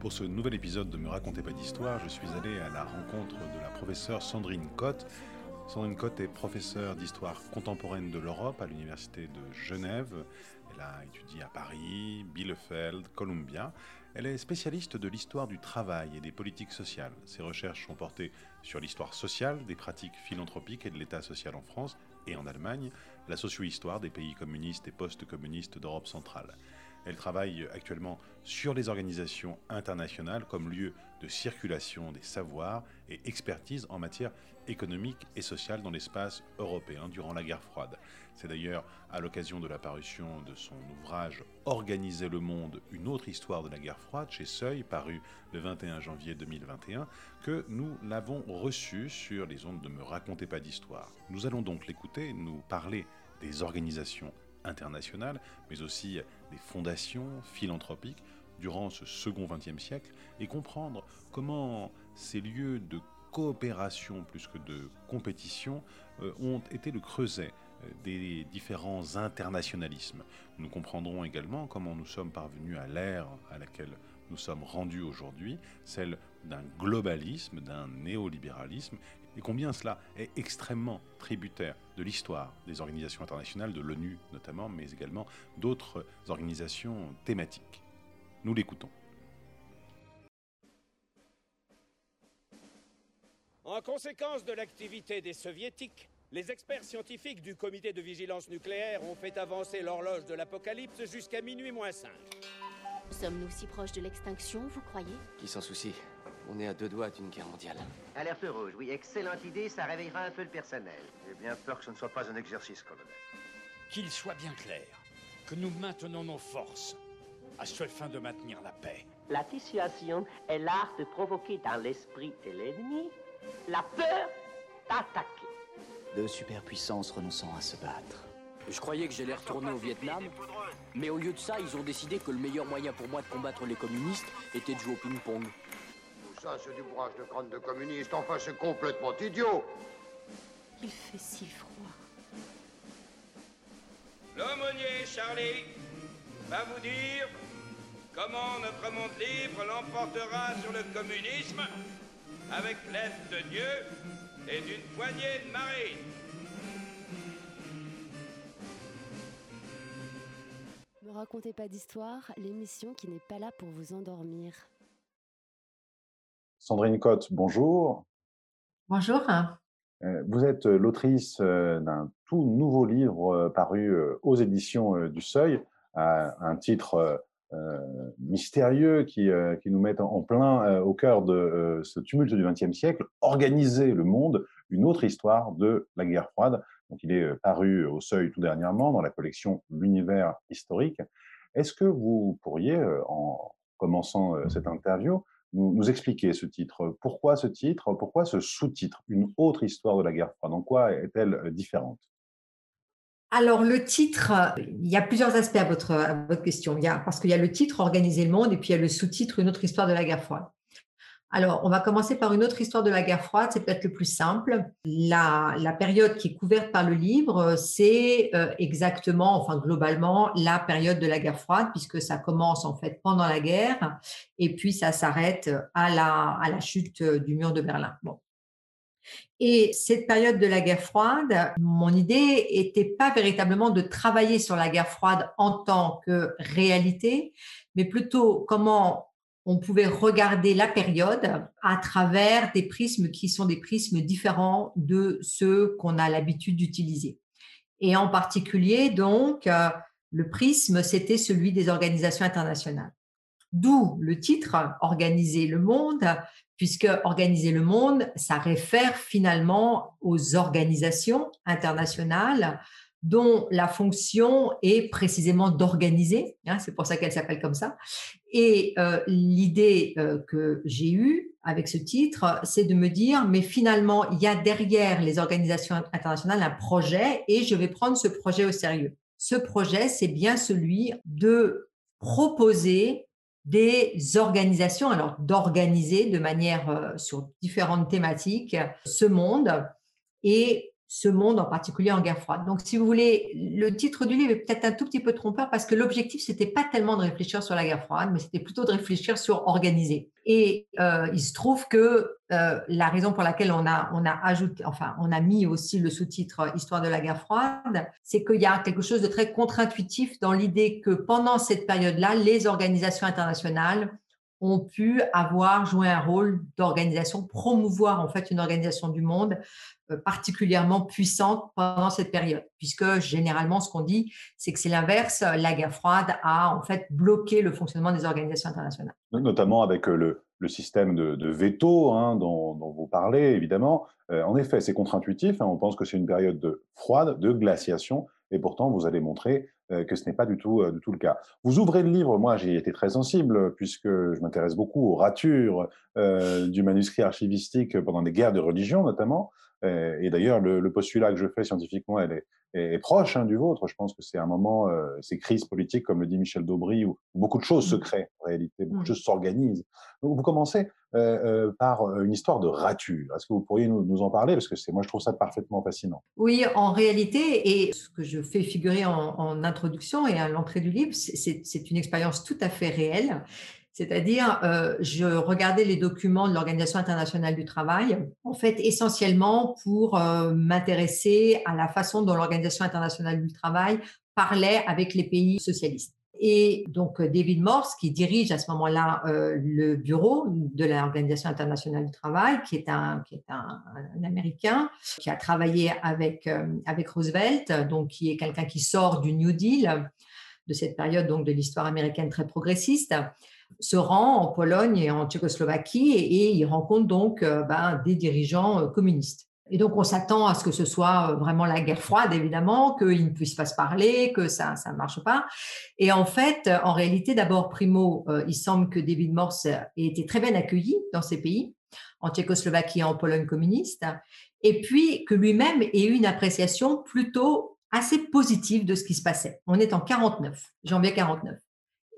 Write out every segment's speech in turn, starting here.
Pour ce nouvel épisode de Me racontez pas d'histoire, je suis allé à la rencontre de la professeure Sandrine Cotte. Sandrine Cotte est professeure d'histoire contemporaine de l'Europe à l'Université de Genève. Elle a étudié à Paris, Bielefeld, Columbia. Elle est spécialiste de l'histoire du travail et des politiques sociales. Ses recherches sont portées sur l'histoire sociale, des pratiques philanthropiques et de l'État social en France et en Allemagne, la socio-histoire des pays communistes et post-communistes d'Europe centrale. Elle travaille actuellement sur les organisations internationales comme lieu de circulation des savoirs et expertise en matière économique et sociale dans l'espace européen durant la guerre froide. C'est d'ailleurs à l'occasion de la parution de son ouvrage Organiser le monde, une autre histoire de la guerre froide chez Seuil, paru le 21 janvier 2021, que nous l'avons reçu sur les ondes de Me racontez pas d'histoire. Nous allons donc l'écouter, nous parler des organisations internationales, mais aussi des fondations philanthropiques durant ce second XXe siècle, et comprendre comment ces lieux de coopération plus que de compétition euh, ont été le creuset euh, des différents internationalismes. Nous comprendrons également comment nous sommes parvenus à l'ère à laquelle nous sommes rendus aujourd'hui, celle d'un globalisme, d'un néolibéralisme, et combien cela est extrêmement tributaire de l'histoire des organisations internationales, de l'ONU notamment, mais également d'autres organisations thématiques. Nous l'écoutons. En conséquence de l'activité des soviétiques, les experts scientifiques du comité de vigilance nucléaire ont fait avancer l'horloge de l'apocalypse jusqu'à minuit moins 5. Sommes-nous si proches de l'extinction, vous croyez? Qui s'en soucie? On est à deux doigts d'une guerre mondiale. Alerte rouge, oui, excellente idée, ça réveillera un peu le personnel. J'ai bien peur que ce ne soit pas un exercice, colonel. Qu'il soit bien clair que nous maintenons nos forces à seule fin de maintenir la paix. La dissuasion est l'art de provoquer dans l'esprit de l'ennemi la peur d'attaquer. Deux superpuissances renonçant à se battre. Je croyais que j'allais retourner au Vietnam, mais au lieu de ça, ils ont décidé que le meilleur moyen pour moi de combattre les communistes était de jouer au ping-pong. Ça, c'est du bourrage de crâne de communiste. Enfin, c'est complètement idiot. Il fait si froid. L'aumônier Charlie va vous dire comment notre monde libre l'emportera sur le communisme avec l'aide de Dieu et d'une poignée de marines. Me racontez pas d'histoire, l'émission qui n'est pas là pour vous endormir. Sandrine Cotte, bonjour. Bonjour. Euh, Vous êtes euh, l'autrice euh, d'un tout nouveau livre paru aux éditions du Seuil, à un titre mystérieux qui, qui nous met en, plein au cœur de ce tumulte du XXe siècle, Organiser le monde, une autre histoire de la guerre froide. Donc, il est paru au Seuil tout dernièrement dans la collection L'univers historique. Est-ce que vous pourriez, en commençant cette interview, nous, expliquer ce titre Pourquoi ce titre? Pourquoi ce sous-titre? Une autre histoire de la guerre froide En quoi est-elle euh, différente? Alors, le titre, il y a plusieurs aspects à votre, à votre question. Parce qu'il y a le titre Organiser le monde et puis il y a le sous-titre Une autre histoire de la guerre froide. Alors, on va commencer par une autre histoire de la guerre froide, c'est peut-être le plus simple. La, période qui est couverte par le livre, c'est euh, exactement, enfin globalement, la période de la guerre froide, puisque ça commence en fait pendant la guerre et puis ça s'arrête à la, à la chute du mur de Berlin. Bon. Et cette période de la guerre froide, mon idée était pas véritablement de travailler sur la guerre froide en tant que réalité, mais plutôt comment on pouvait regarder la période à travers des prismes qui sont des prismes différents de ceux qu'on a l'habitude d'utiliser. Et en particulier, donc, euh, le prisme, c'était celui des organisations internationales. D'où le titre Organiser le monde, puisque organiser le monde, ça réfère finalement aux organisations internationales dont la fonction est précisément d'organiser, hein, c'est pour ça qu'elle s'appelle comme ça. Et euh, l'idée euh, que j'ai eue avec ce titre, c'est de me dire, mais finalement, il y a derrière les organisations internationales un projet et je vais prendre ce projet au sérieux. Ce projet, c'est bien celui de proposer des organisations, alors d'organiser de manière euh, sur différentes thématiques ce monde et ce monde, en particulier en guerre froide. Donc, si vous voulez, le titre du livre est peut-être un tout petit peu trompeur parce que l'objectif, c'était pas tellement de réfléchir sur la guerre froide, mais c'était plutôt de réfléchir sur organiser. Et euh, il se trouve que euh, la raison pour laquelle on a, on a ajouté, enfin, on a mis aussi le sous-titre Histoire de la guerre froide, c'est qu'il y a quelque chose de très contre-intuitif dans l'idée que pendant cette période-là, les organisations internationales ont pu avoir joué un rôle d'organisation, promouvoir en fait une organisation du monde euh, particulièrement puissante pendant cette période, puisque généralement ce qu'on dit, c'est que c'est l'inverse, la guerre froide a en fait bloqué le fonctionnement des organisations internationales. Notamment avec euh, le, système de, veto hein, dont, vous parlez, évidemment. Euh, en effet, c'est contre-intuitif, hein, on pense que c'est une période de froide, de glaciation, et pourtant vous allez montrer que ce n'est pas du tout, du tout le cas. Vous ouvrez le livre, moi j'ai été très sensible, puisque je m'intéresse beaucoup aux ratures du manuscrit archivistique pendant les guerres de religion notamment, euh, et d'ailleurs, le, postulat que je fais scientifiquement, elle est, proche hein, du vôtre. Je pense que c'est un moment, euh, ces crises politiques, comme le dit Michel Daubry, où beaucoup de choses se mmh. créent en réalité, beaucoup de mmh. choses s'organisent. Donc, vous commencez euh, par une histoire de rature. Est-ce que vous pourriez nous, en parler? Parce que c'est, moi, je trouve ça parfaitement fascinant. Oui, en réalité, et ce que je fais figurer en, en introduction et à l'entrée du livre, c'est une expérience tout à fait réelle. C'est-à-dire, euh, je regardais les documents de l'Organisation internationale du travail, en fait, essentiellement pour euh, m'intéresser à la façon dont l'Organisation internationale du travail parlait avec les pays socialistes. Et donc, David Morse, qui dirige à ce moment-là euh, le bureau de l'Organisation internationale du travail, qui est un, qui est un, Américain, qui a travaillé avec, avec Roosevelt, donc qui est quelqu'un qui sort du New Deal, de cette période donc de l'histoire américaine très progressiste se rend en Pologne et en Tchécoslovaquie et, il rencontre donc euh, ben, des dirigeants euh, communistes. Et donc, on s'attend à ce que ce soit euh, vraiment la guerre froide, évidemment, qu'ils ne puissent pas se parler, que ça ne marche pas. Et en fait, en réalité, d'abord, primo, il semble que David Morse ait été très bien accueilli dans ces pays, en Tchécoslovaquie et en Pologne communiste, et puis que lui-même ait eu une appréciation plutôt assez positive de ce qui se passait. On est en 49, janvier 49.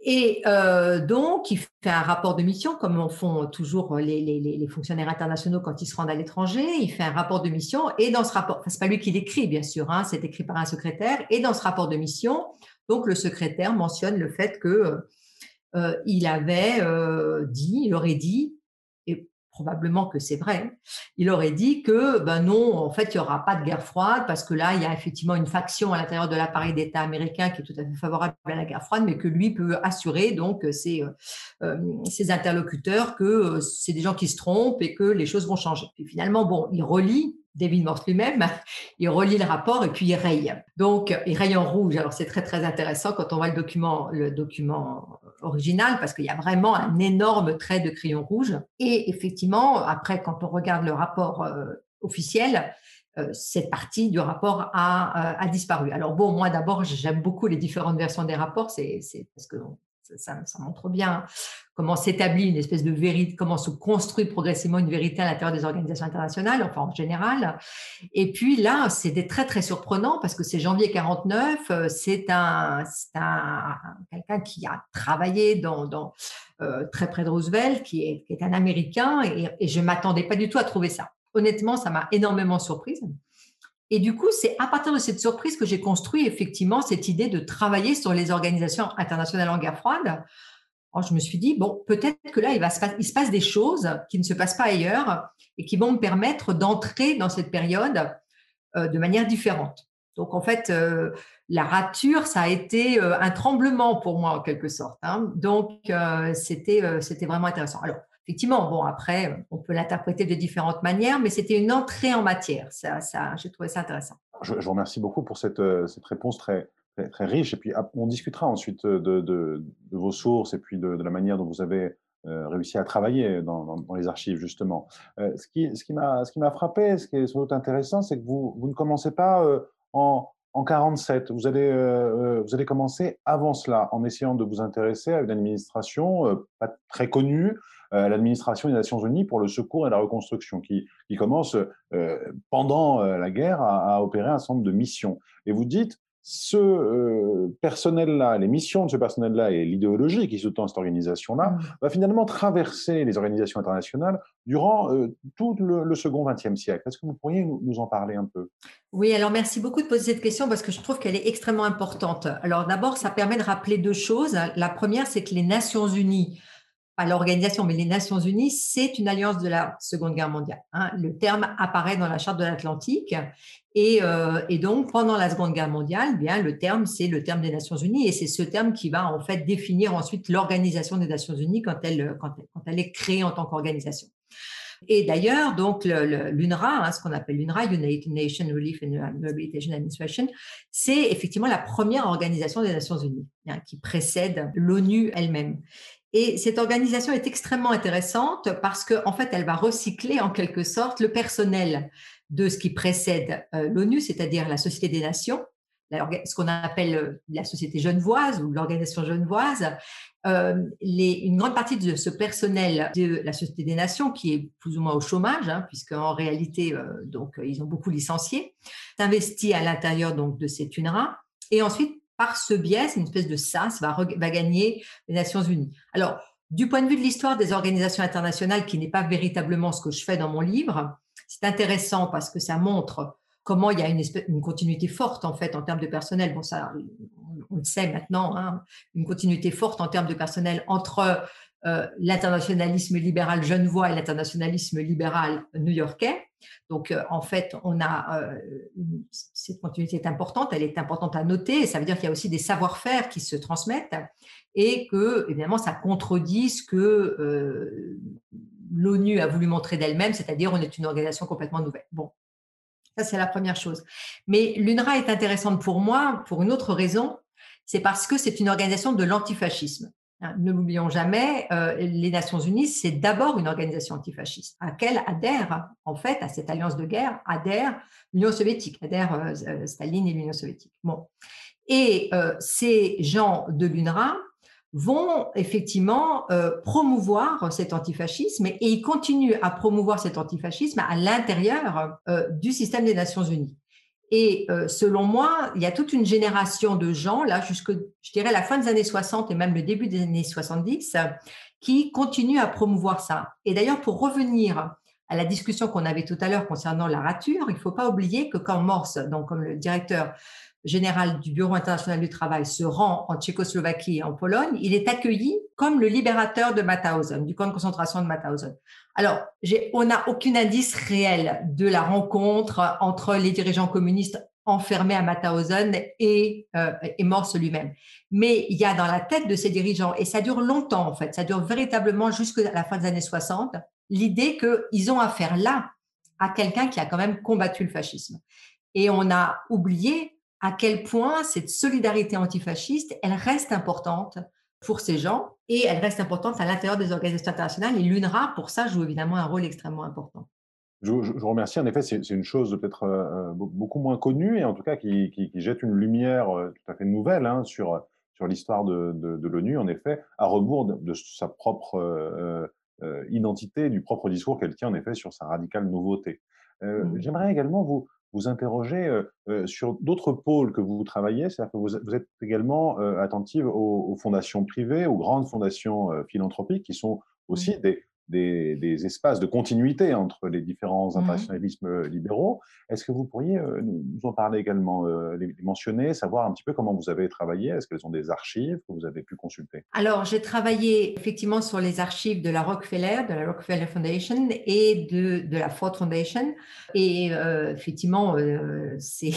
Et euh, donc, il fait un rapport de mission, comme font toujours les, fonctionnaires internationaux quand ils se rendent à l'étranger. Il fait un rapport de mission, et dans ce rapport, enfin, c'est pas lui qui l'écrit, bien sûr, hein, c'est écrit par un secrétaire. Et dans ce rapport de mission, donc le secrétaire mentionne le fait que euh, il avait euh, dit, il aurait dit, probablement que c'est vrai, il aurait dit que ben non, en fait, il n'y aura pas de guerre froide parce que là, il y a effectivement une faction à l'intérieur de l'appareil d'État américain qui est tout à fait favorable à la guerre froide, mais que lui peut assurer donc ses, euh, euh, interlocuteurs que euh, c'est des gens qui se trompent et que les choses vont changer. Et finalement, bon, il relie David Morse lui-même, il relit le rapport et puis il raye. Donc, il raye en rouge. Alors, c'est très, très intéressant quand on voit le document, le document original parce qu'il y a vraiment un énorme trait de crayon rouge. Et effectivement, après, quand on regarde le rapport euh, officiel, euh, cette partie du rapport a, euh, a disparu. Alors bon, moi d'abord, j'aime beaucoup les différentes versions des rapports, c'est parce que ça, montre bien comment s'établit une espèce de vérité, comment se construit progressivement une vérité à l'intérieur des organisations internationales, enfin en général. Et puis là, c'était très très surprenant parce que c'est janvier 49, euh, c'est un, un quelqu'un qui a travaillé euh, très près de Roosevelt, qui est, qui est un Américain, et, et je m'attendais pas du tout à trouver ça. Honnêtement, ça m'a énormément surprise. Et du coup, c'est à partir de cette surprise que j'ai construit effectivement cette idée de travailler sur les organisations internationales en guerre froide. je me suis dit, bon, peut-être que là, il, se passe des choses qui ne se passent pas ailleurs et qui vont me permettre d'entrer dans cette période euh, de manière différente. Donc, en fait, euh, la rature, ça a été euh, un tremblement pour moi, en quelque sorte. Hein. Donc, c'était c'était vraiment intéressant. Alors, effectivement, bon, après, on peut l'interpréter de différentes manières, mais c'était une entrée en matière. Ça, j'ai trouvé ça intéressant. Je, vous remercie beaucoup pour cette, euh, réponse très, très, riche. Et puis, on discutera ensuite de, de, vos sources et puis de, la manière dont vous avez euh, réussi à travailler dans, les archives, justement. Euh, ce qui, m'a, frappé, ce qui est surtout intéressant, c'est que vous, vous ne commencez pas en, en 47. Vous allez, vous allez commencer avant cela, en essayant de vous intéresser à une administration pas très connue, euh, l'administration des Nations Unies pour le secours et la reconstruction, qui, qui commence euh, pendant euh, la guerre à, opérer un certain nombre de missions. Et vous dites, ce euh, personnel-là, les missions de ce personnel-là et l'idéologie qui sous-tend cette organisation-là mmh. va finalement traverser les organisations internationales durant euh, tout le, second XXe siècle. Est-ce que vous pourriez nous, en parler un peu? Oui, alors merci beaucoup de poser cette question parce que je trouve qu'elle est extrêmement importante. Alors d'abord, ça permet de rappeler deux choses. La première, c'est que les Nations Unies pas l'organisation, mais les Nations Unies, c'est une alliance de la Seconde Guerre mondiale. Hein. Le terme apparaît dans la Charte de l'Atlantique euh, et, donc, pendant la Seconde Guerre mondiale, eh bien, le terme, c'est le terme des Nations Unies et c'est ce terme qui va en fait définir ensuite l'organisation des Nations Unies quand elle, quand elle, est créée en tant qu'organisation. Et d'ailleurs, donc l'UNRWA, hein, ce qu'on appelle l'UNRWA, United Nations Relief and Rehabilitation Administration, c'est effectivement la première organisation des Nations Unies hein, qui précède l'ONU elle-même. Et cette organisation est extrêmement intéressante parce qu'en en fait, elle va recycler en quelque sorte le personnel de ce qui précède euh, l'ONU, c'est-à-dire la Société des Nations, ce qu'on appelle euh, la Société genevoise ou l'organisation genevoise. Euh, une grande partie de ce personnel de la Société des Nations, qui est plus ou moins au chômage, hein, puisqu'en réalité, donc, ils ont beaucoup licencié, s'investit à l'intérieur donc, de cette UNRWA. Et ensuite, par ce biais, une espèce de sas, va, va gagner les Nations Unies. Alors, du point de vue de l'histoire des organisations internationales, qui n'est pas véritablement ce que je fais dans mon livre, c'est intéressant parce que ça montre comment il y a une, une, continuité forte en fait en termes de personnel. Bon, ça, on le sait maintenant, hein, une continuité forte en termes de personnel entre euh, l'internationalisme libéral genevois et l'internationalisme libéral new-yorkais. Donc, euh, en fait, on a euh, cette continuité est importante, elle est importante à noter. ça veut dire qu'il y a aussi des savoir-faire qui se transmettent et que, évidemment, ça contredit ce que l'ONU a voulu montrer d'elle-même, c'est-à-dire on est une organisation complètement nouvelle. Bon, ça c'est la première chose. Mais l'UNRWA est intéressante pour moi pour une autre raison, c'est parce que c'est une organisation de l'antifascisme. Hein, ne l'oublions jamais, euh, les Nations Unies, c'est d'abord une organisation antifasciste, à laquelle adhère, en fait, à cette alliance de guerre, adhère l'Union soviétique, adhère euh, euh, Staline et l'Union soviétique. Bon. Et ces gens de l'UNRWA vont effectivement promouvoir cet antifascisme et, ils continuent à promouvoir cet antifascisme à l'intérieur du système des Nations Unies. Et euh, selon moi, il y a toute une génération de gens, là, jusque, je dirais, la fin des années 60 et même le début des années 70, qui continuent à promouvoir ça. Et d'ailleurs, pour revenir à la discussion qu'on avait tout à l'heure concernant la rature, il ne faut pas oublier que quand Morse, donc comme le directeur général du Bureau international du travail, se rend en Tchécoslovaquie et en Pologne, il est accueilli comme le libérateur de Mauthausen, du camp de concentration de Mauthausen. Alors, on n'a aucun indice réel de la rencontre entre les dirigeants communistes enfermés à Mauthausen et, euh, et Morse lui-même. Mais il y a dans la tête de ces dirigeants, et ça dure longtemps en fait, ça dure véritablement jusqu'à la fin des années 60, l'idée qu'ils ont affaire là à quelqu'un qui a quand même combattu le fascisme. Et on a oublié à quel point cette solidarité antifasciste, elle reste importante pour ces gens et elle reste importante à l'intérieur des organisations internationales. Et l'UNRWA, pour ça, joue évidemment un rôle extrêmement important. Je, vous remercie. En effet, c'est une chose peut-être euh, euh, beaucoup moins connue et en tout cas qui, jette une lumière euh, tout à fait nouvelle hein, sur, sur l'histoire de, de, l'ONU, en effet, à rebours de, sa propre identité, du propre discours qu'elle tient en effet sur sa radicale nouveauté. Mmh. J'aimerais également vous, vous interrogez sur d'autres pôles que vous travaillez, c'est-à-dire que vous, êtes également attentive aux, fondations privées, aux grandes fondations philanthropiques qui sont aussi mmh. Des, des, espaces de continuité entre les différents mmh internationalismes libéraux. Est-ce que vous pourriez euh, nous, en parler également, euh, les, mentionner, savoir un petit peu comment vous avez travaillé? Est-ce qu'elles ont des archives que vous avez pu consulter? Alors, j'ai travaillé effectivement sur les archives de la Rockefeller, de la Rockefeller Foundation et de, de la Ford Foundation. Et euh, effectivement, c'est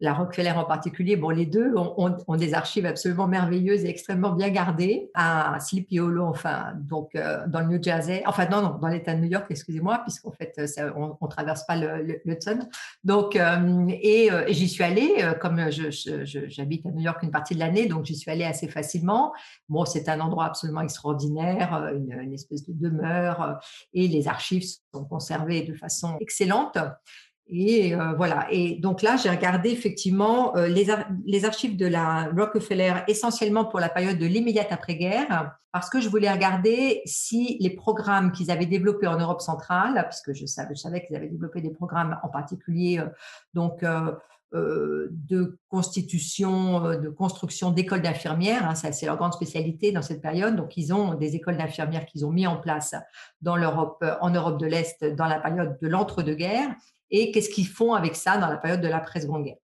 la Rockefeller en particulier. Bon, les deux ont, ont, des archives absolument merveilleuses et extrêmement bien gardées à Sleepy Hollow, enfin, donc dans le New Jersey, enfin non, non, dans l'État de New York, excusez-moi, puisqu'en fait, on, ne traverse pas le, Hudson. Donc, euh, et, euh, et j'y suis allée, euh, comme j'habite à New York une partie de l'année, donc j'y suis allée assez facilement. Bon, c'est un endroit absolument extraordinaire, une espèce de demeure, et les archives sont conservées de façon excellente. Et euh, voilà. Et donc là, j'ai regardé effectivement euh, les, archives de la Rockefeller essentiellement pour la période de l'immédiate après-guerre, parce que je voulais regarder si les programmes qu'ils avaient développés en Europe centrale, puisque je savais, je savais qu'ils avaient développé des programmes en particulier, euh, donc de constitution, de construction d'écoles d'infirmières. Hein, c'est leur grande spécialité dans cette période. Donc, ils ont des écoles d'infirmières qu'ils ont mis en place en Europe de l'Est dans la période de l'entre-deux-guerres. Et qu'est-ce qu'ils font avec ça dans la période de l'après-seconde guerre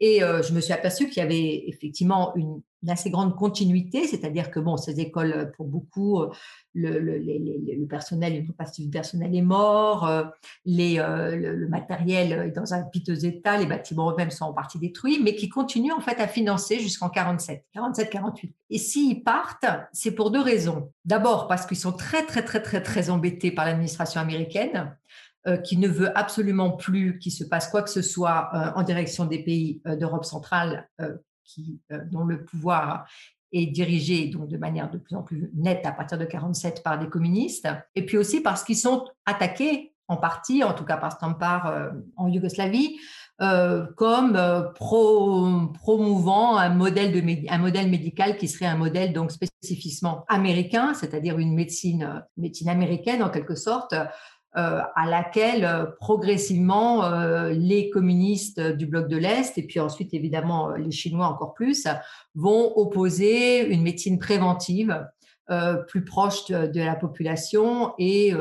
et euh, je me suis aperçue qu'il y avait effectivement une, assez grande continuité, c'est-à-dire que bon, ces écoles, pour beaucoup, euh, le, le, le personnel, une partie du personnel est mort, euh, les, le, matériel est dans un piteux état, les bâtiments eux-mêmes sont en partie détruits, mais qui continuent en fait à financer jusqu'en 47, 47, 48. Et s'ils partent, c'est pour deux raisons. D'abord parce qu'ils sont très, très, très, très, très embêtés par l'administration américaine euh, qui ne veut absolument plus qu'il se passe quoi que ce soit euh, en direction des pays euh, d'Europe centrale dont le pouvoir est dirigé donc de manière de plus en plus nette à partir de 47 par des communistes, et puis aussi parce qu'ils sont attaqués en partie, en tout cas par Stampar en Yougoslavie, comme promouvant un modèle, de, un modèle médical qui serait un modèle donc spécifiquement américain, c'est-à-dire une médecine, médecine américaine en quelque sorte, à laquelle euh, progressivement euh, les communistes du bloc de l'Est, et puis ensuite évidemment les Chinois encore plus, vont opposer une médecine préventive plus proche de, la population et,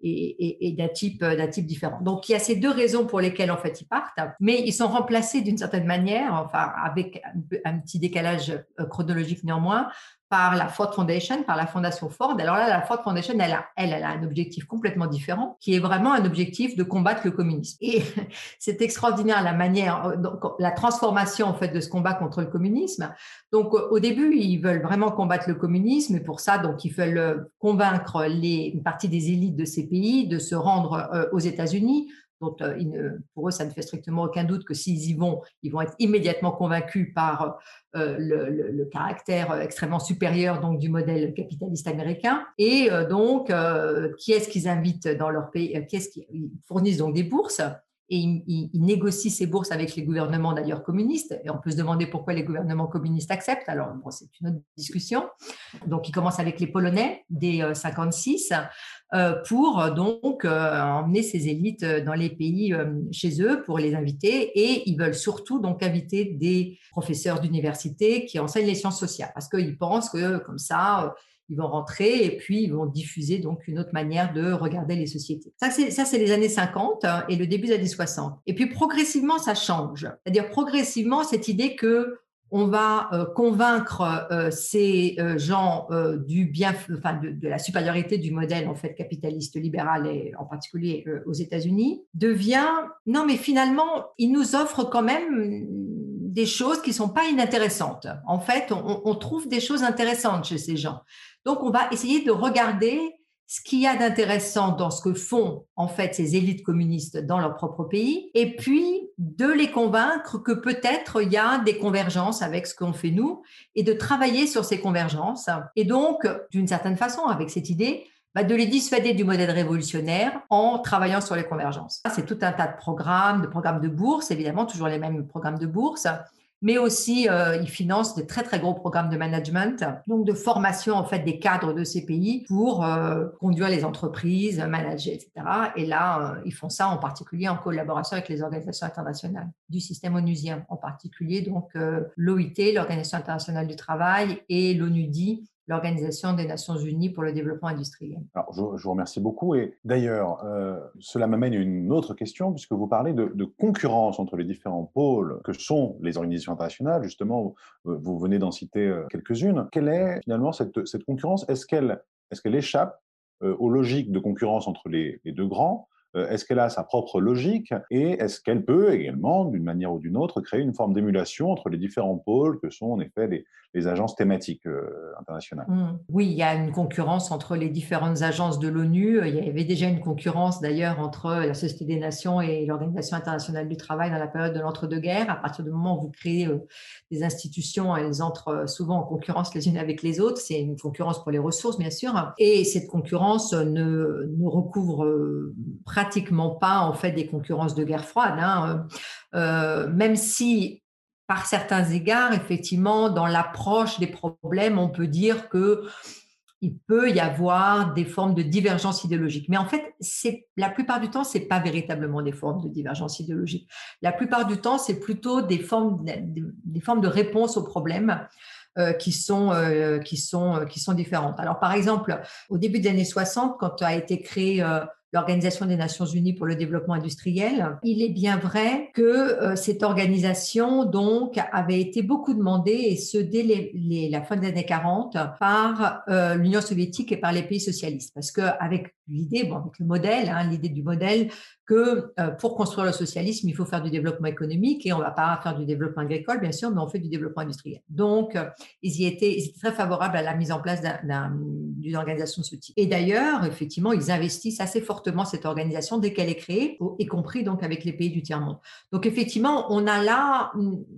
et, et d'un type, type différent. Donc il y a ces deux raisons pour lesquelles en fait ils partent, mais ils sont remplacés d'une certaine manière, enfin avec un petit décalage chronologique néanmoins, par la Ford Foundation, par la Fondation Ford. Alors là, la Ford Foundation, elle a, elle, elle a un objectif complètement différent, qui est vraiment un objectif de combattre le communisme. Et c'est extraordinaire la manière, euh, donc, la transformation en fait de ce combat contre le communisme. Donc au début, ils veulent vraiment combattre le communisme, et pour ça, donc ils veulent euh, convaincre les, une partie des élites de ces pays de se rendre euh, aux États-Unis dont euh, pour eux, ça ne fait strictement aucun doute que s'ils y vont, ils vont être immédiatement convaincus par euh, le, caractère extrêmement supérieur donc, du modèle capitaliste américain. Et euh, donc, qui est-ce qu'ils invitent dans leur pays Qui est-ce qu'ils fournissent donc des bourses et ils, négocient ces bourses avec les gouvernements d'ailleurs communistes. Et on peut se demander pourquoi les gouvernements communistes acceptent. Alors, bon, c'est une autre discussion. Donc, ils commencent avec les Polonais dès 56 euh, pour euh, donc euh, emmener ces élites dans les pays chez eux pour les inviter. Et ils veulent surtout donc inviter des professeurs d'université qui enseignent les sciences sociales parce qu'ils pensent que comme ça, ils vont rentrer et puis ils vont diffuser donc une autre manière de regarder les sociétés. Ça, c'est, ça, les années 50 hein, et le début des années 60. Et puis progressivement, ça change. C'est-à-dire progressivement, cette idée que on va euh, convaincre euh, ces euh, gens du bien, de, la supériorité du modèle en fait capitaliste libéral et en particulier aux États-Unis, devient non mais finalement ils nous offrent quand même des choses qui sont pas inintéressantes. En fait, on, on trouve des choses intéressantes chez ces gens. Donc, on va essayer de regarder ce qu'il y a d'intéressant dans ce que font en fait ces élites communistes dans leur propre pays, et puis de les convaincre que peut-être il y a des convergences avec ce qu'on fait nous, et de travailler sur ces convergences. Et donc, d'une certaine façon, avec cette idée, bah, de les dissuader du modèle révolutionnaire en travaillant sur les convergences. C'est tout un tas de programmes, de programmes de bourse, évidemment, toujours les mêmes programmes de bourse, mais aussi euh, ils financent des très très gros programmes de management, donc de formation en fait des cadres de ces pays pour euh, conduire les entreprises, manager, etc. Et là, euh, ils font ça en particulier en collaboration avec les organisations internationales du système onusien, en particulier donc l'OIT, l'Organisation internationale du travail, et l'ONUDI, l'Organisation des Nations Unies pour le développement industriel. Alors, je, vous remercie beaucoup. Et d'ailleurs, euh, cela m'amène à une autre question, puisque vous parlez de, concurrence entre les différents pôles que sont les organisations internationales. Justement, vous, venez d'en citer euh, quelques-unes. Quelle est finalement cette, concurrence? Est-ce qu'elle est qu'elle échappe euh, aux logiques de concurrence entre les deux grands? Est-ce qu'elle a sa propre logique et est-ce qu'elle peut également, d'une manière ou d'une autre, créer une forme d'émulation entre les différents pôles que sont en effet les, agences thématiques euh, internationales? Mmh. Oui, il y a une concurrence entre les différentes agences de l'ONU. Il y avait déjà une concurrence d'ailleurs entre la Société des Nations et l'Organisation internationale du travail dans la période de l'entre-deux-guerres. À partir du moment où vous créez euh, des institutions, elles entrent euh, souvent en concurrence les unes avec les autres. C'est une concurrence pour les ressources, bien sûr. Et cette concurrence ne, recouvre pratiquement pas en fait des concurrences de guerre froide. Hein. même si par certains égards, effectivement, dans l'approche des problèmes, on peut dire que il peut y avoir des formes de divergence idéologique. Mais en fait, la plupart du temps, c'est pas véritablement des formes de divergence idéologique. La plupart du temps, c'est plutôt des formes, des formes de réponse aux problèmes. Euh, qui sont euh, qui sont euh, qui sont différentes. Alors par exemple, au début des années 60, quand a été créé l'Organisation des Nations Unies pour le développement industriel. Il est bien vrai que euh, cette organisation donc avait été beaucoup demandée et ce dès la fin des années 40 par euh, l'Union soviétique et par les pays socialistes parce que avec l'idée, bon, avec le modèle, hein, l'idée du modèle que euh, pour construire le socialisme, il faut faire du développement économique et on ne va pas faire du développement agricole, bien sûr, mais on fait du développement industriel. Donc, ils y étaient, ils étaient très favorables à la mise en place d'une organisation de ce type. Et d'ailleurs, effectivement, ils investissent assez fortement cette organisation dès qu'elle est créée, y compris donc avec les pays du tiers-monde. Donc, effectivement, on a là,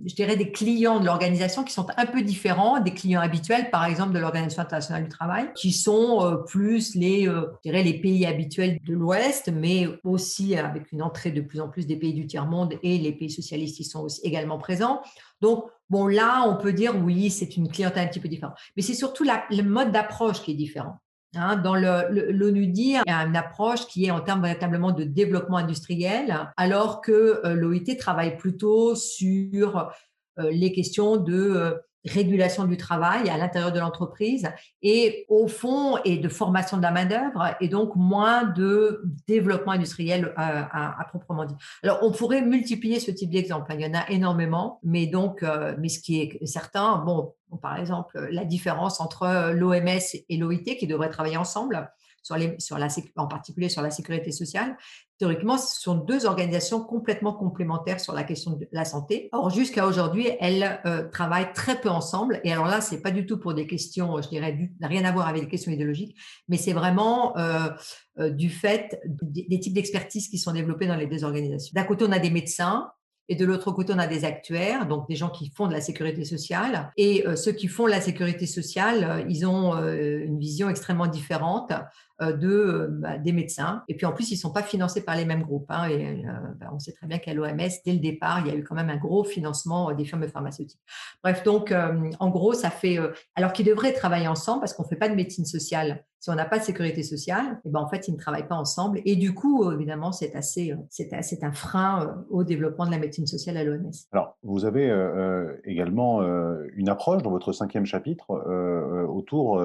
je dirais, des clients de l'organisation qui sont un peu différents des clients habituels, par exemple, de l'Organisation internationale du travail, qui sont euh, plus les, euh, je dirais, les pays habituels de l'Ouest, mais aussi avec une entrée de plus en plus des pays du tiers-monde et les pays socialistes qui sont également présents. Donc, bon, là, on peut dire oui, c'est une clientèle un petit peu différente. Mais c'est surtout le mode d'approche qui est différent. Hein. dans l'ONUDIR, il y a une approche qui est en termes véritablement de développement industriel, alors que euh, l'OIT travaille plutôt sur euh, les questions de euh, régulation du travail à l'intérieur de l'entreprise et au fond et de formation de la main d'œuvre et donc moins de développement industriel euh, à, proprement dit. Alors on pourrait multiplier ce type d'exemple. Hein. Il y en a énormément, mais donc euh, mais ce qui est certain, bon, par exemple la différence entre l'OMS et l'OIT qui devraient travailler ensemble sur, la, en particulier sur la sécurité sociale. Théoriquement, ce sont deux organisations complètement complémentaires sur la question de la santé. Or, jusqu'à aujourd'hui, elles euh, travaillent très peu ensemble. Et alors là, c'est pas du tout pour des questions, je dirais, rien à voir avec des questions idéologiques, mais c'est vraiment euh, euh, du fait des types d'expertise qui sont développés dans les deux organisations. D'un côté, on a des médecins et de l'autre côté, on a des actuaires, donc des gens qui font de la sécurité sociale. Et ceux qui font la sécurité sociale, ils ont une vision extrêmement différente de, euh, bah, des médecins. Et puis en plus, ils ne sont pas financés par les mêmes groupes. Hein, et euh, bah, on sait très bien qu'à l'OMS, dès le départ, il y a eu quand même un gros financement des firmes pharmaceutiques. Bref, donc en gros, ça fait. alors qu'ils devraient travailler ensemble parce qu'on ne fait pas de médecine sociale si on n'a pas de sécurité sociale, et ben en fait, ils ne travaillent pas ensemble. Et du coup, évidemment, c'est assez, c'est un frein au développement de la médecine sociale à l'OMS. Alors, vous avez également une approche dans votre cinquième chapitre autour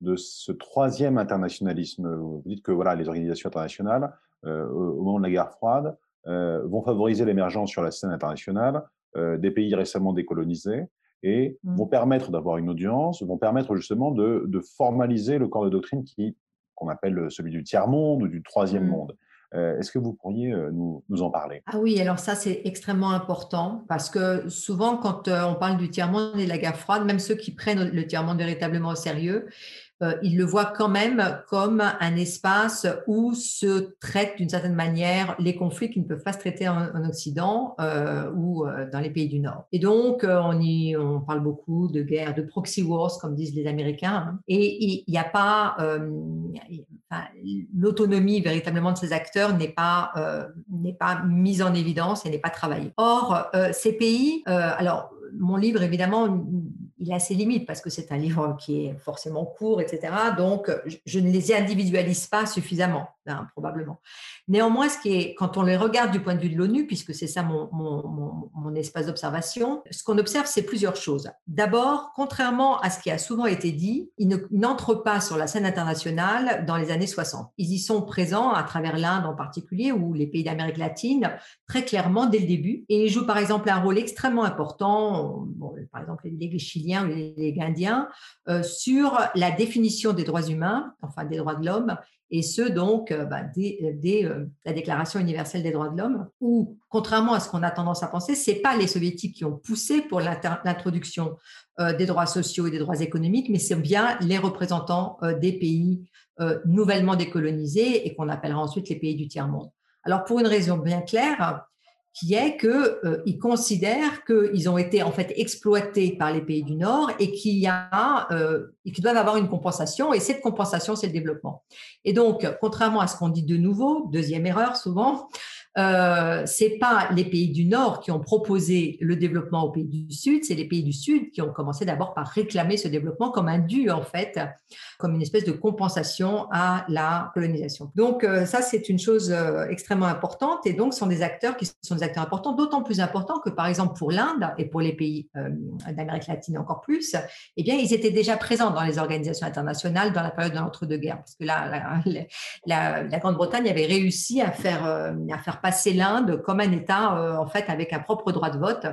de ce troisième internationalisme. Vous dites que voilà, les organisations internationales, euh, au moment de la guerre froide, euh, vont favoriser l'émergence sur la scène internationale euh, des pays récemment décolonisés et mmh. vont permettre d'avoir une audience, vont permettre justement de, formaliser le corps de doctrine qui qu'on appelle celui du tiers-monde ou du troisième mmh. monde. Est-ce que vous pourriez nous, nous, en parler? Ah oui, alors ça c'est extrêmement important parce que souvent quand on parle du tiers-monde et de la guerre froide, même ceux qui prennent le tiers-monde véritablement au sérieux, euh, il le voit quand même comme un espace où se traitent d'une certaine manière les conflits qui ne peuvent pas se traiter en, Occident euh, ou euh, dans les pays du Nord. Et donc, on, y, on parle beaucoup de guerre, de proxy wars, comme disent les Américains. Hein. et il n'y a pas... l'autonomie véritablement de ces acteurs n'est pas, n'est pas mise en évidence et n'est pas travaillée. Or, ces pays, alors mon livre, évidemment, il a ses limites parce que c'est un livre qui est forcément court, etc. Donc, je ne les individualise pas suffisamment, hein, probablement. Néanmoins, ce qui est, quand on les regarde du point de vue de l'ONU, puisque c'est ça mon, mon, espace d'observation, ce qu'on observe, c'est plusieurs choses. D'abord, contrairement à ce qui a souvent été dit, ils n'entrent pas sur la scène internationale dans les années 60. Ils y sont présents à travers l'Inde en particulier ou les pays d'Amérique latine très clairement dès le début et ils jouent par exemple un rôle extrêmement important, par exemple les Chiliens ou les Indiens, euh, sur la définition des droits humains, enfin des droits de l'homme, et ce donc euh, bah, dès, euh, la Déclaration universelle des droits de l'homme, où, contrairement à ce qu'on a tendance à penser, ce n'est pas les soviétiques qui ont poussé pour l'introduction des droits sociaux et des droits économiques, mais c'est bien les représentants des pays nouvellement décolonisés et qu'on appellera ensuite les pays du tiers-monde. Alors pour une raison bien claire, qui est qu'ils considèrent qu'ils ont été en fait exploités par les pays du Nord a et qu'ils doivent avoir une compensation et cette compensation c'est le développement. Et donc contrairement à ce qu'on dit de nouveau, deuxième erreur souvent, euh, c'est pas les pays du Nord qui ont proposé le développement aux pays du Sud, c'est les pays du Sud qui ont commencé d'abord par réclamer ce développement comme un dû en fait, comme une espèce de compensation à la colonisation. Donc euh, ça c'est une chose euh, extrêmement importante et donc ce sont des acteurs qui sont des acteurs importants, d'autant plus importants que par exemple pour l'Inde et pour les pays euh, d'Amérique latine encore plus, eh bien ils étaient déjà présents dans les organisations internationales dans la période de l'entre-deux-guerres, parce que là la, la, Grande-Bretagne avait réussi à faire à faire passer l'Inde comme un État, euh, en fait, avec un propre droit de vote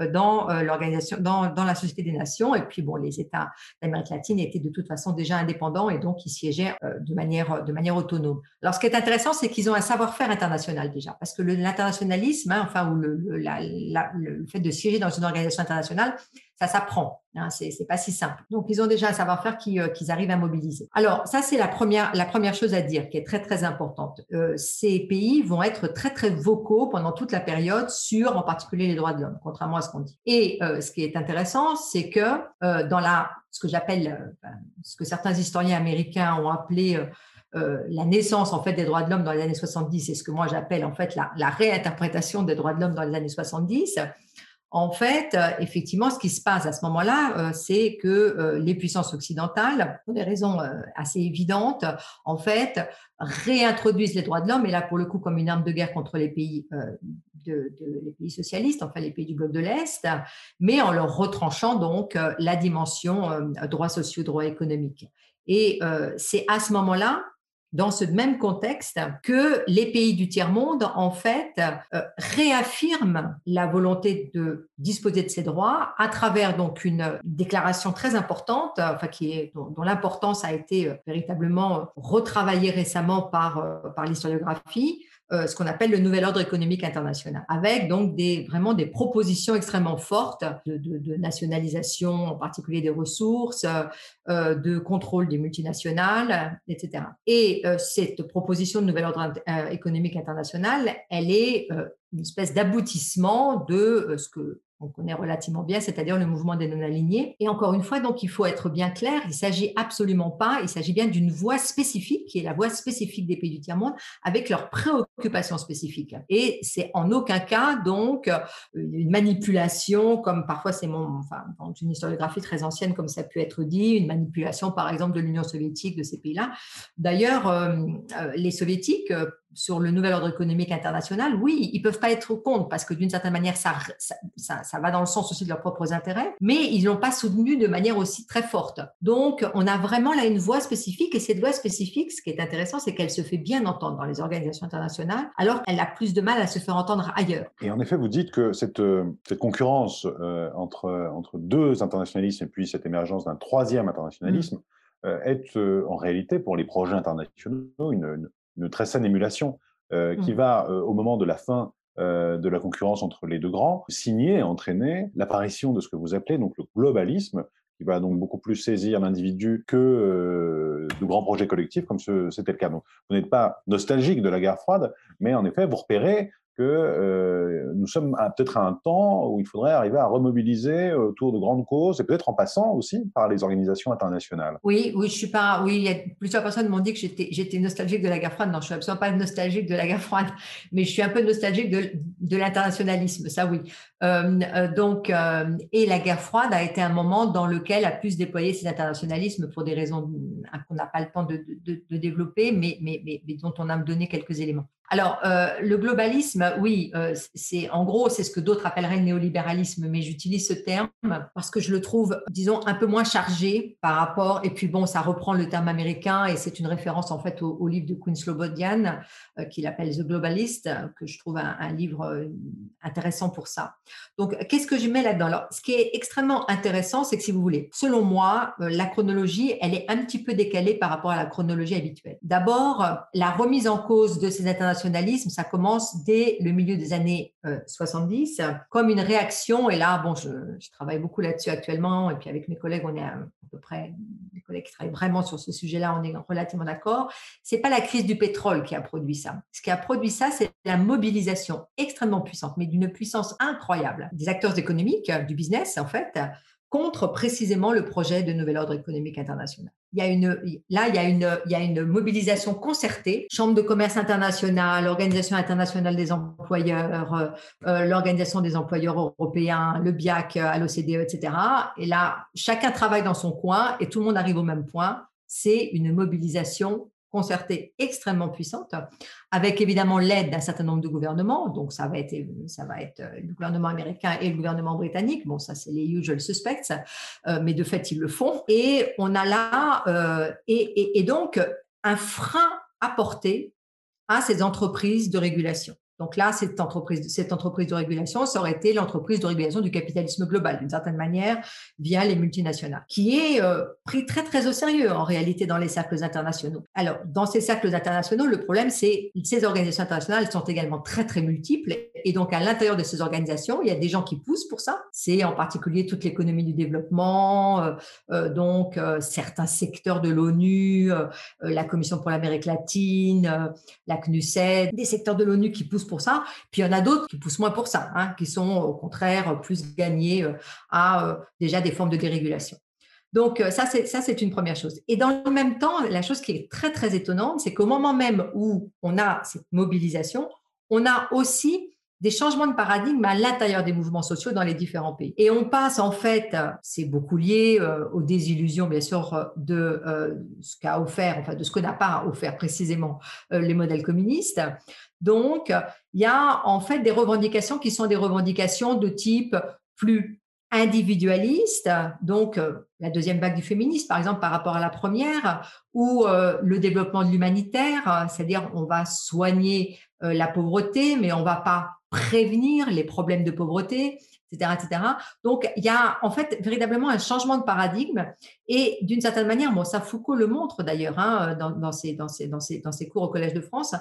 euh, dans euh, l'organisation, dans, dans, la Société des Nations. Et puis, bon, les États d'Amérique latine étaient de toute façon déjà indépendants et donc ils siégeaient de manière, de manière autonome. Alors, ce qui est intéressant, c'est qu'ils ont un savoir-faire international déjà, parce que l'internationalisme, hein, enfin, ou le, le fait de siéger dans une organisation internationale, ça s'apprend. Hein, c'est pas si simple. Donc, ils ont déjà un savoir-faire euh, qu'ils arrivent à mobiliser. Alors, ça, c'est la première, la première chose à dire qui est très, très importante. Euh, ces pays vont être très, très vocaux pendant toute la période sur, en particulier, les droits de l'homme, contrairement à ce qu'on dit. Et euh, ce qui est intéressant, c'est que dans la, ce que j'appelle, ce que certains historiens américains ont appelé la naissance en fait des droits de l'homme dans les années 70 et ce que moi j'appelle en fait la, réinterprétation des droits de l'homme dans les années 70, en fait, euh, effectivement, ce qui se passe à ce moment-là, euh, c'est que euh, les puissances occidentales, pour des raisons assez évidentes, en fait, réintroduisent les droits de l'homme, et là, pour le coup, comme une arme de guerre contre les pays, de, les pays socialistes, enfin les pays du bloc de l'Est, mais en leur retranchant donc la dimension droits sociaux, droits économiques. Et c'est à ce moment-là dans ce même contexte que les pays du tiers-monde, en fait, euh, réaffirment la volonté de disposer de ces droits à travers donc une déclaration très importante, enfin, qui est, dont, l'importance a été euh, véritablement retravaillée récemment par, euh, par l'historiographie, euh, ce qu'on appelle le nouvel ordre économique international, avec donc des, vraiment des propositions extrêmement fortes de, nationalisation, en particulier des ressources, euh, de contrôle des multinationales, etc. Et euh, cette proposition de nouvel ordre économique international, elle est une espèce d'aboutissement de ce que on connaît relativement bien, c'est-à-dire le mouvement des non-alignés. Et encore une fois, donc il faut être bien clair, il s'agit absolument pas, il s'agit bien d'une voie spécifique, qui est la voie spécifique des pays du tiers-monde, avec leurs préoccupations spécifiques. Et c'est en aucun cas, donc, euh, une manipulation, comme parfois c'est mon, enfin, dans une historiographie très ancienne, comme ça a pu être dit, une manipulation, par exemple, de l'Union soviétique, de ces pays-là. D'ailleurs, euh, euh, les soviétiques, sur le nouvel ordre économique international, oui, ils peuvent pas être contre parce que d'une certaine manière, ça, ça, ça, va dans le sens aussi de leurs propres intérêts, mais ils l'ont pas soutenu de manière aussi très forte. Donc, on a vraiment là une voix spécifique et cette voix spécifique, ce qui est intéressant, c'est qu'elle se fait bien entendre dans les organisations internationales, alors qu'elle a plus de mal à se faire entendre ailleurs. Et en effet, vous dites que cette, euh, cette concurrence euh, entre, entre deux internationalismes et puis cette émergence d'un troisième internationalisme, mmh. euh, est en réalité pour les projets internationaux une, une très saine émulation euh, qui mmh. va, euh, au moment de la fin euh, de la concurrence entre les deux grands, signer, entraîner l'apparition de ce que vous appelez donc le globalisme, qui va donc beaucoup plus saisir l'individu que de grands projets collectifs, comme c'était le cas. Donc, vous n'êtes pas nostalgique de la guerre froide, mais en effet, vous repérez euh, nous sommes peut-être à un temps où il faudrait arriver à remobiliser autour de grandes causes et peut-être en passant aussi par les organisations internationales. Oui, oui, je suis pas. Oui, il y plusieurs personnes m'ont dit que j'étais, j'étais nostalgique de la guerre froide. Non, je suis absolument pas nostalgique de la guerre froide, mais je suis un peu nostalgique de, de l'internationalisme. Ça, oui. Euh, euh, donc, et la guerre froide a été un moment dans lequel a pu se déployer ces internationalismes pour des raisons qu'on n'a pas le temps de, développer, mais, dont on a donné quelques éléments. Alors, euh, le globalisme, oui, euh, c'est en gros, c'est ce que d'autres appelleraient le néolibéralisme, mais j'utilise ce terme parce que je le trouve, disons, un peu moins chargé par rapport. Et puis bon, ça reprend le terme américain et c'est une référence en fait au, livre de Queen Slobodian euh, qu'il appelle The Globalist, que je trouve un livre intéressant pour ça. Donc, qu'est-ce que je mets là-dedans? Alors, ce qui est extrêmement intéressant, c'est que si vous voulez, selon moi, la chronologie, elle est un petit peu décalée par rapport à la chronologie habituelle. D'abord, la remise en cause de ces internationaux l'internationalisme, ça commence dès le milieu des années 70 comme une réaction. Et là, bon, je, je travaille beaucoup là-dessus actuellement. Et puis avec mes collègues, on est à, peu près, mes collègues qui travaillent vraiment sur ce sujet-là, on est relativement d'accord. C'est pas la crise du pétrole qui a produit ça. Ce qui a produit ça, c'est la mobilisation extrêmement puissante, mais d'une puissance incroyable des acteurs économiques, du business en fait, contre précisément le projet de nouvel ordre économique international. Il y a une, là, il y, a une, mobilisation concertée, Chambre de commerce internationale, Organisation internationale des employeurs, euh, euh, l'Organisation des employeurs européens, le BIAC l'OCDE, etc. Et là, chacun travaille dans son coin et tout le monde arrive au même point. C'est une mobilisation concertée extrêmement puissante, avec évidemment l'aide d'un certain nombre de gouvernements. Donc, ça va être, euh, le gouvernement américain et le gouvernement britannique. Bon, ça, c'est les usual suspects, euh, mais de fait, ils le font. Et on a là, euh, et, donc, un frein apporté à ces entreprises de régulation. Donc là, cette entreprise, cette entreprise de régulation, ça aurait été l'entreprise de régulation du capitalisme global, d'une certaine manière, via les multinationales, qui est euh, pris très très au sérieux en réalité dans les cercles internationaux. Alors, dans ces cercles internationaux, le problème, c'est ces organisations internationales sont également très très multiples, et donc à l'intérieur de ces organisations, il y a des gens qui poussent pour ça. C'est en particulier toute l'économie du développement, euh, euh, donc certains secteurs de l'ONU, la Commission pour l'Amérique latine, la CNUSED, des secteurs de l'ONU qui poussent ça. Puis il y en a d'autres qui poussent moins pour ça, hein, qui sont au contraire plus gagnés euh, à euh, déjà des formes de dérégulation. Donc euh, ça, c'est ça, c'est une première chose. Et dans le même temps, la chose qui est très très étonnante, c'est qu'au moment même où on a cette mobilisation, on a aussi des changements de paradigme à l'intérieur des mouvements sociaux dans les différents pays. Et on passe en fait, c'est beaucoup lié aux désillusions bien sûr de ce qu'a offert, enfin de ce que n'a pas offert précisément les modèles communistes. Donc, il y a en fait des revendications qui sont des revendications de type plus individualiste, donc euh, la deuxième vague du féminisme, par exemple, par rapport à la première, ou euh, le développement de l'humanitaire, c'est-à-dire on va soigner euh, la pauvreté, mais on va pas prévenir les problèmes de pauvreté, etc., etc. Donc, il y a en fait véritablement un changement de paradigme et d'une certaine manière, bon, ça Foucault le montre d'ailleurs hein, dans, ses, cours au Collège de France,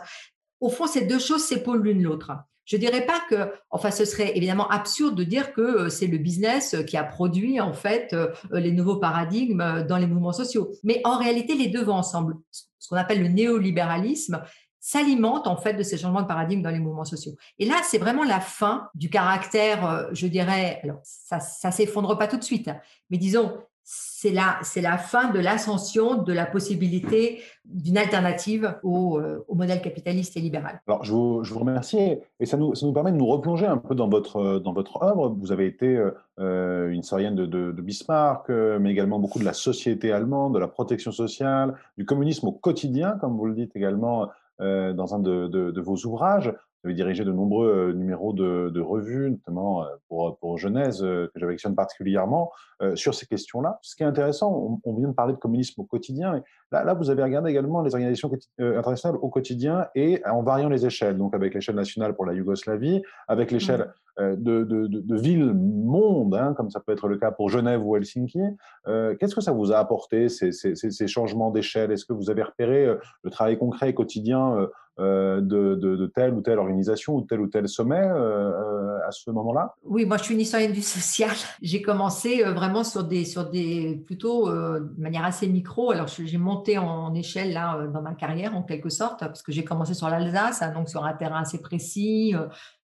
au fond, ces deux choses s'épaulent l'une l'autre. Je ne dirais pas que, enfin, ce serait évidemment absurde de dire que euh, c'est le business qui a produit en fait euh, les nouveaux paradigmes dans les mouvements sociaux. Mais en réalité, les deux vont ensemble. Ce qu'on appelle le néolibéralisme s'alimente en fait de ces changements de paradigme dans les mouvements sociaux. Et là, c'est vraiment la fin du caractère, euh, je dirais, alors ça, ça s'effondre pas tout de suite, hein, mais disons, c'est la, c'est la fin de l'ascension de la possibilité d'une alternative au, euh, au, modèle capitaliste et libéral. Alors, je vous, je vous remercie et ça nous, ça nous, permet de nous replonger un peu dans votre, dans votre œuvre. Vous avez été euh, une historienne de, Bismarck, euh, mais également beaucoup de la société allemande, de la protection sociale, du communisme au quotidien, comme vous le dites également euh, dans un de, de, vos ouvrages. Vous avez dirigé de nombreux euh, numéros de, de revues, notamment euh, pour, pour Genèse, euh, que j'affectionne particulièrement, sur ces questions-là. Ce qui est intéressant, on, vient de parler de communisme au quotidien. Et là, là, vous avez regardé également les organisations internationales au quotidien et en variant les échelles. Donc, avec l'échelle nationale pour la Yougoslavie, avec l'échelle mmh. de, de, de, villes-monde, hein, comme ça peut être le cas pour Genève ou Helsinki. Qu'est-ce que ça vous a apporté, ces, ces, ces changements d'échelle? Est-ce que vous avez repéré le travail concret et quotidien euh, de, telle ou telle organisation ou tel ou tel sommet euh, euh, à ce moment-là? Oui, moi je suis une historienne du social. J'ai commencé vraiment sur des, sur des plutôt de manière assez micro. Alors j'ai monté en échelle là dans ma carrière en quelque sorte parce que j'ai commencé sur l'Alsace, hein, donc sur un terrain assez précis.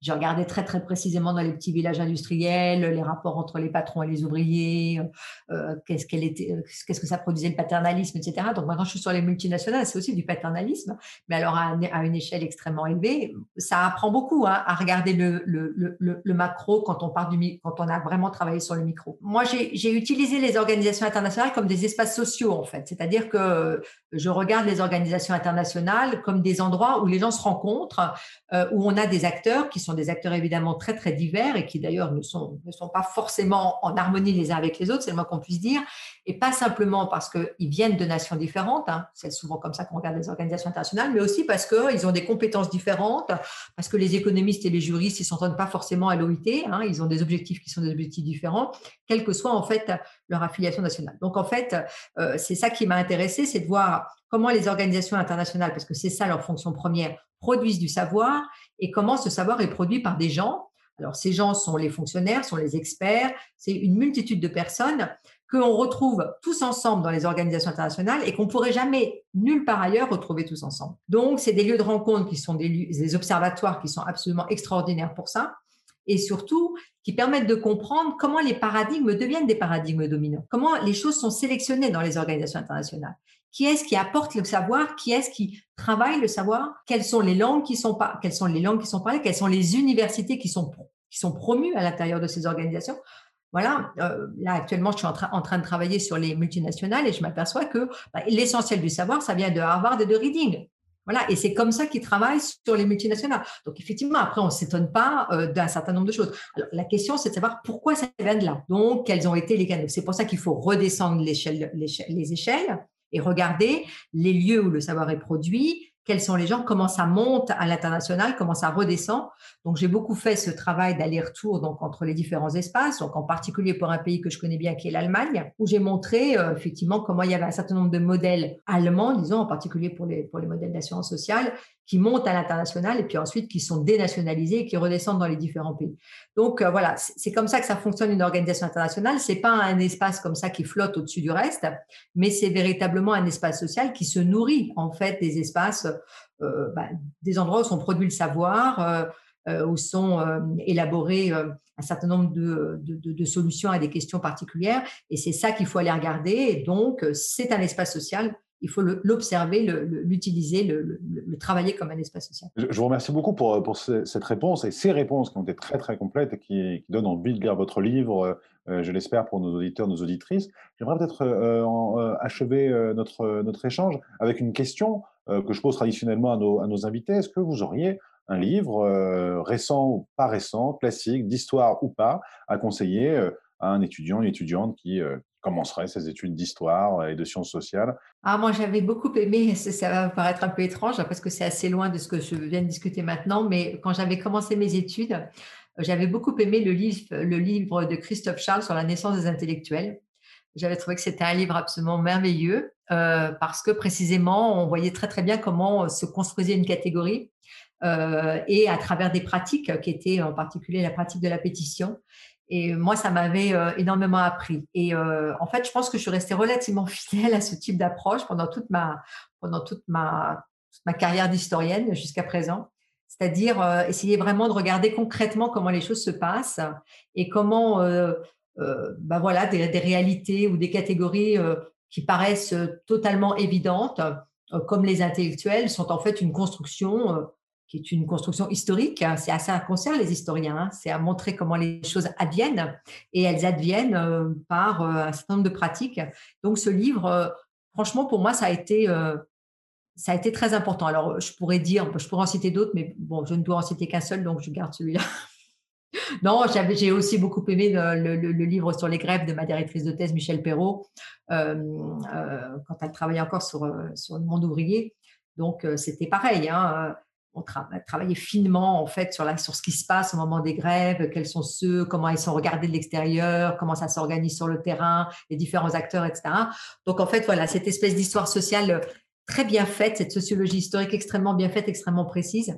J'ai regardé très très précisément dans les petits villages industriels les rapports entre les patrons et les ouvriers, qu'est-ce qu'elle était, qu'est-ce que ça produisait le paternalisme, etc. Donc maintenant je suis sur les multinationales, c'est aussi du paternalisme, mais alors à, à une échelle extrêmement élevée. Ça apprend beaucoup hein, à regarder le, macro quand on, part du, quand on a vraiment travaillé sur le micro. Moi, j'ai utilisé les organisations internationales comme des espaces sociaux, en fait. C'est-à-dire que je regarde les organisations internationales comme des endroits où les gens se rencontrent, euh, où on a des acteurs qui sont des acteurs évidemment très, très divers et qui d'ailleurs ne sont, pas forcément en harmonie les uns avec les autres, c'est le moins qu'on puisse dire, et pas simplement parce qu'ils viennent de nations différentes, hein, c'est souvent comme ça qu'on regarde les organisations internationales, mais aussi parce qu'il ils ont des compétences différentes, parce que les économistes et les juristes, ils s'entendent pas forcément à l'OIT, hein, ils ont des objectifs qui sont des objectifs différents, quelle que soit en fait leur affiliation nationale. Donc en fait, euh, c'est ça qui m'a intéressé, c'est de voir comment les organisations internationales, parce que c'est ça leur fonction première, produisent du savoir et comment ce savoir est produit par des gens. Alors ces gens sont les fonctionnaires, sont les experts, c'est une multitude de personnes qu'on retrouve tous ensemble dans les organisations internationales et qu'on pourrait jamais nulle part ailleurs retrouver tous ensemble. Donc, c'est des lieux de rencontre qui sont des, des observatoires qui sont absolument extraordinaires pour ça et surtout qui permettent de comprendre comment les paradigmes deviennent des paradigmes dominants, comment les choses sont sélectionnées dans les organisations internationales. Qui est-ce qui apporte le savoir? Qui est-ce qui travaille le savoir? Quelles sont les langues qui sont pas Quelles sont les parlées? Quelles sont les universités qui sont promues à l'intérieur de ces organisations? Voilà, euh, là actuellement, je suis en, train de travailler sur les multinationales et je m'aperçois que bah, l'essentiel du savoir, ça vient de Harvard et de Reading. Voilà, et c'est comme ça qu'ils travaillent sur les multinationales. Donc effectivement, après, on ne s'étonne pas euh, d'un certain nombre de choses. Alors la question, c'est de savoir pourquoi ça vient de là. Donc, quels ont été les canaux. C'est pour ça qu'il faut redescendre les échelles et regarder les lieux où le savoir est produit, quels sont les gens, comment ça monte à l'international, comment ça redescend. Donc j'ai beaucoup fait ce travail d'aller-retour entre les différents espaces, donc en particulier pour un pays que je connais bien qui est l'Allemagne, où j'ai montré euh, effectivement comment il y avait un certain nombre de modèles allemands, disons en particulier pour les pour les modèles d'assurance sociale, qui montent à l'international et puis ensuite qui sont dénationalisés et qui redescendent dans les différents pays. Donc euh, voilà, c'est comme ça que ça fonctionne une organisation internationale. C'est pas un espace comme ça qui flotte au-dessus du reste, mais c'est véritablement un espace social qui se nourrit en fait des espaces, euh, bah, des endroits où sont produits le savoir, euh, où sont élaborés un certain nombre de, de, de, solutions à des questions particulières. Et c'est ça qu'il faut aller regarder. Et donc, c'est un espace social il faut l'observer, l'utiliser, le, travailler comme un espace social. Je, vous remercie beaucoup pour, pour cette réponse et ces réponses qui ont été très très complètes et qui, donnent envie de lire votre livre, euh, je l'espère pour nos auditeurs, nos auditrices. J'aimerais peut-être euh, euh, achever notre, notre échange avec une question que je pose traditionnellement à nos, à nos invités. Est-ce que vous auriez un livre récent ou pas récent, classique, d'histoire ou pas, à conseiller à un étudiant, une étudiante qui, commencerait ses études d'histoire et de sciences sociales Ah, moi, j'avais beaucoup aimé, ça va paraître un peu étrange hein, parce que c'est assez loin de ce que je viens de discuter maintenant, mais quand j'avais commencé mes études, j'avais beaucoup aimé le livre, de Christophe Charles sur la naissance des intellectuels. J'avais trouvé que c'était un livre absolument merveilleux euh, parce que précisément, on voyait très très bien comment se construisait une catégorie euh, et à travers des pratiques qui étaient en particulier la pratique de la pétition. Et moi, ça m'avait euh, énormément appris. Et euh, en fait, je pense que je suis restée relativement fidèle à ce type d'approche pendant toute ma, pendant toute ma, ma carrière d'historienne jusqu'à présent. C'est-à-dire euh, essayer vraiment de regarder concrètement comment les choses se passent et comment, ben voilà, des, réalités ou des catégories qui paraissent totalement évidentes, comme les intellectuels, sont en fait une construction qui est une construction historique. Hein. C'est à ça concerne les historiens. Hein. C'est à montrer comment les choses adviennent et elles adviennent euh, par euh, un certain nombre de pratiques. Donc ce livre, euh, franchement, pour moi, ça a été ça a été très important. Alors, je pourrais dire, je pourrais en citer d'autres, mais bon, je ne dois en citer qu'un seul, donc je garde celui-là. non, j'ai aussi beaucoup aimé le, livre sur les grèves de ma directrice de thèse, Michel Perrault, quand elle travaillait encore sur, sur le monde ouvrier. Donc, c'était pareil. Hein, on travaillait finement en fait sur, la, sur ce qui se passe au moment des grèves, quels sont ceux, comment ils sont regardés de l'extérieur, comment ça s'organise sur le terrain, les différents acteurs, etc. Donc en fait, voilà, cette espèce d'histoire sociale euh, très bien faite, cette sociologie historique extrêmement bien faite, extrêmement précise.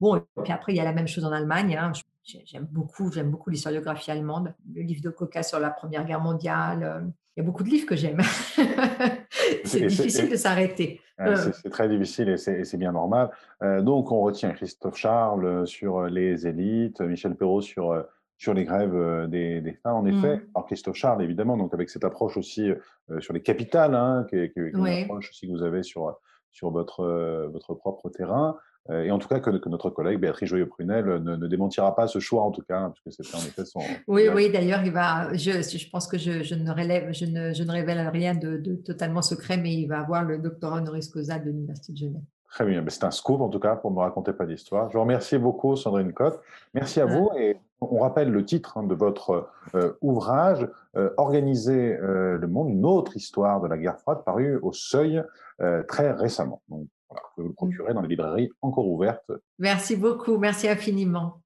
Bon, et puis après, il y a la même chose en Allemagne. Hein. J'aime beaucoup, j'aime beaucoup l'historiographie allemande, le livre de Coca sur la Première Guerre mondiale. Euh, il y a beaucoup de livres que j'aime. c'est difficile de s'arrêter. Euh. C'est très difficile et c'est bien normal. Euh, donc, on retient Christophe Charles sur les élites, Michel Perrault sur, sur les grèves des, des femmes, en effet. Mmh. Alors, Christophe Charles, évidemment, donc avec cette approche aussi sur les capitales, hein, qui est, une approche aussi que vous avez sur, sur votre, votre propre terrain. Euh, et en tout cas que, notre collègue Béatrice Joyeux-Prunel ne, démentira pas ce choix en tout cas, hein, puisque c'était en effet son. Oui, oui, d'ailleurs, il va. Je, je pense que je, je, ne relève, je, ne, je ne révèle rien de, de, totalement secret, mais il va avoir le doctorat honoris causa de l'Université de Genève. Très bien, c'est un scoop en tout cas pour me raconter pas d'histoire. Je vous remercie beaucoup, Sandrine Cotte. Merci à vous. Et on rappelle le titre hein, de votre euh, ouvrage, euh, Organiser le monde, une autre histoire de la guerre froide, paru au Seuil très récemment. Donc, voilà, procurer dans les librairies encore ouvertes. Merci beaucoup, merci infiniment.